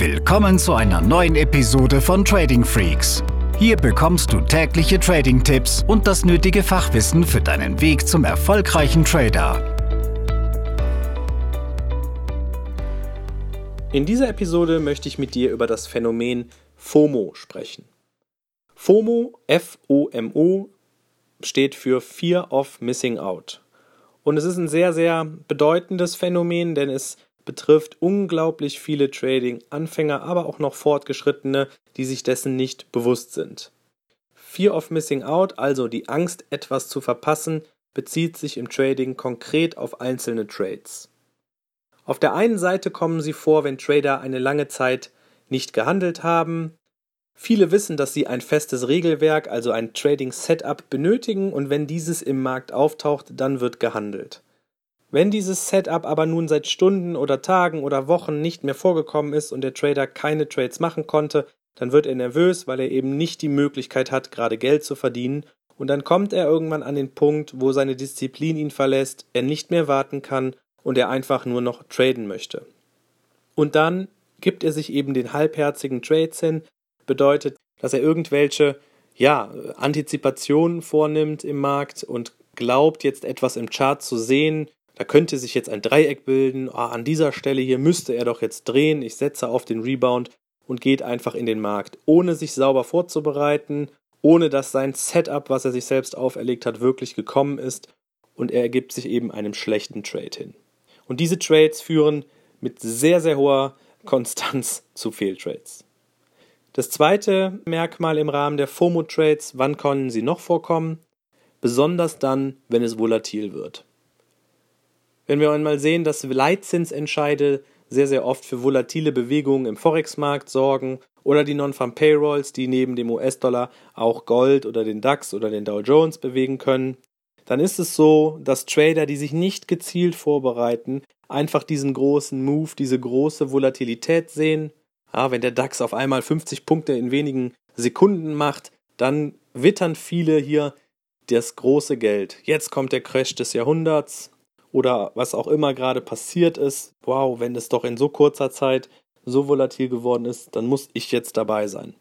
Willkommen zu einer neuen Episode von Trading Freaks. Hier bekommst du tägliche Trading-Tipps und das nötige Fachwissen für deinen Weg zum erfolgreichen Trader. In dieser Episode möchte ich mit dir über das Phänomen FOMO sprechen. FOMO, F-O-M-O, steht für Fear of Missing Out. Und es ist ein sehr, sehr bedeutendes Phänomen, denn es betrifft unglaublich viele Trading-Anfänger, aber auch noch Fortgeschrittene, die sich dessen nicht bewusst sind. Fear of Missing Out, also die Angst, etwas zu verpassen, bezieht sich im Trading konkret auf einzelne Trades. Auf der einen Seite kommen sie vor, wenn Trader eine lange Zeit nicht gehandelt haben. Viele wissen, dass sie ein festes Regelwerk, also ein Trading Setup benötigen und wenn dieses im Markt auftaucht, dann wird gehandelt. Wenn dieses Setup aber nun seit Stunden oder Tagen oder Wochen nicht mehr vorgekommen ist und der Trader keine Trades machen konnte, dann wird er nervös, weil er eben nicht die Möglichkeit hat, gerade Geld zu verdienen, und dann kommt er irgendwann an den Punkt, wo seine Disziplin ihn verlässt, er nicht mehr warten kann und er einfach nur noch traden möchte. Und dann gibt er sich eben den halbherzigen Trades hin, bedeutet, dass er irgendwelche ja, Antizipationen vornimmt im Markt und glaubt jetzt etwas im Chart zu sehen, da könnte sich jetzt ein Dreieck bilden. Ah, an dieser Stelle hier müsste er doch jetzt drehen. Ich setze auf den Rebound und geht einfach in den Markt, ohne sich sauber vorzubereiten, ohne dass sein Setup, was er sich selbst auferlegt hat, wirklich gekommen ist. Und er ergibt sich eben einem schlechten Trade hin. Und diese Trades führen mit sehr, sehr hoher Konstanz zu Fehltrades. Das zweite Merkmal im Rahmen der FOMO-Trades, wann können sie noch vorkommen? Besonders dann, wenn es volatil wird. Wenn wir einmal sehen, dass Leitzinsentscheide sehr, sehr oft für volatile Bewegungen im Forex-Markt sorgen oder die Non-Farm Payrolls, die neben dem US-Dollar auch Gold oder den DAX oder den Dow Jones bewegen können, dann ist es so, dass Trader, die sich nicht gezielt vorbereiten, einfach diesen großen Move, diese große Volatilität sehen. Ja, wenn der DAX auf einmal 50 Punkte in wenigen Sekunden macht, dann wittern viele hier das große Geld. Jetzt kommt der Crash des Jahrhunderts oder was auch immer gerade passiert ist, wow, wenn es doch in so kurzer Zeit so volatil geworden ist, dann muss ich jetzt dabei sein.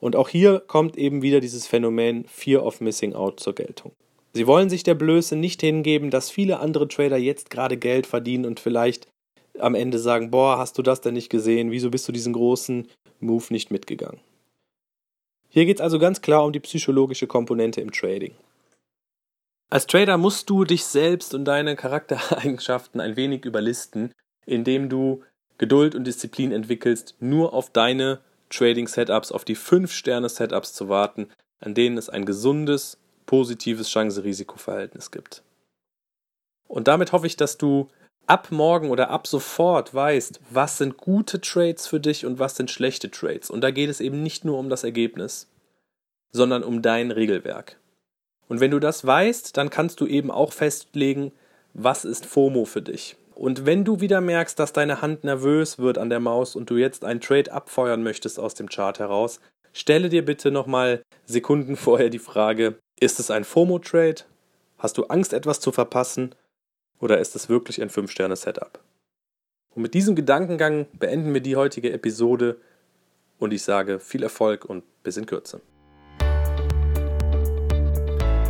Und auch hier kommt eben wieder dieses Phänomen Fear of Missing Out zur Geltung. Sie wollen sich der Blöße nicht hingeben, dass viele andere Trader jetzt gerade Geld verdienen und vielleicht am Ende sagen, boah, hast du das denn nicht gesehen? Wieso bist du diesen großen Move nicht mitgegangen? Hier geht es also ganz klar um die psychologische Komponente im Trading. Als Trader musst du dich selbst und deine Charaktereigenschaften ein wenig überlisten, indem du Geduld und Disziplin entwickelst, nur auf deine Trading-Setups, auf die 5-Sterne-Setups zu warten, an denen es ein gesundes, positives Chance-Risiko-Verhältnis gibt. Und damit hoffe ich, dass du ab morgen oder ab sofort weißt, was sind gute Trades für dich und was sind schlechte Trades. Und da geht es eben nicht nur um das Ergebnis, sondern um dein Regelwerk. Und wenn du das weißt, dann kannst du eben auch festlegen, was ist FOMO für dich. Und wenn du wieder merkst, dass deine Hand nervös wird an der Maus und du jetzt einen Trade abfeuern möchtest aus dem Chart heraus, stelle dir bitte nochmal Sekunden vorher die Frage, ist es ein FOMO-Trade? Hast du Angst, etwas zu verpassen? Oder ist es wirklich ein 5-Sterne-Setup? Und mit diesem Gedankengang beenden wir die heutige Episode und ich sage viel Erfolg und bis in Kürze.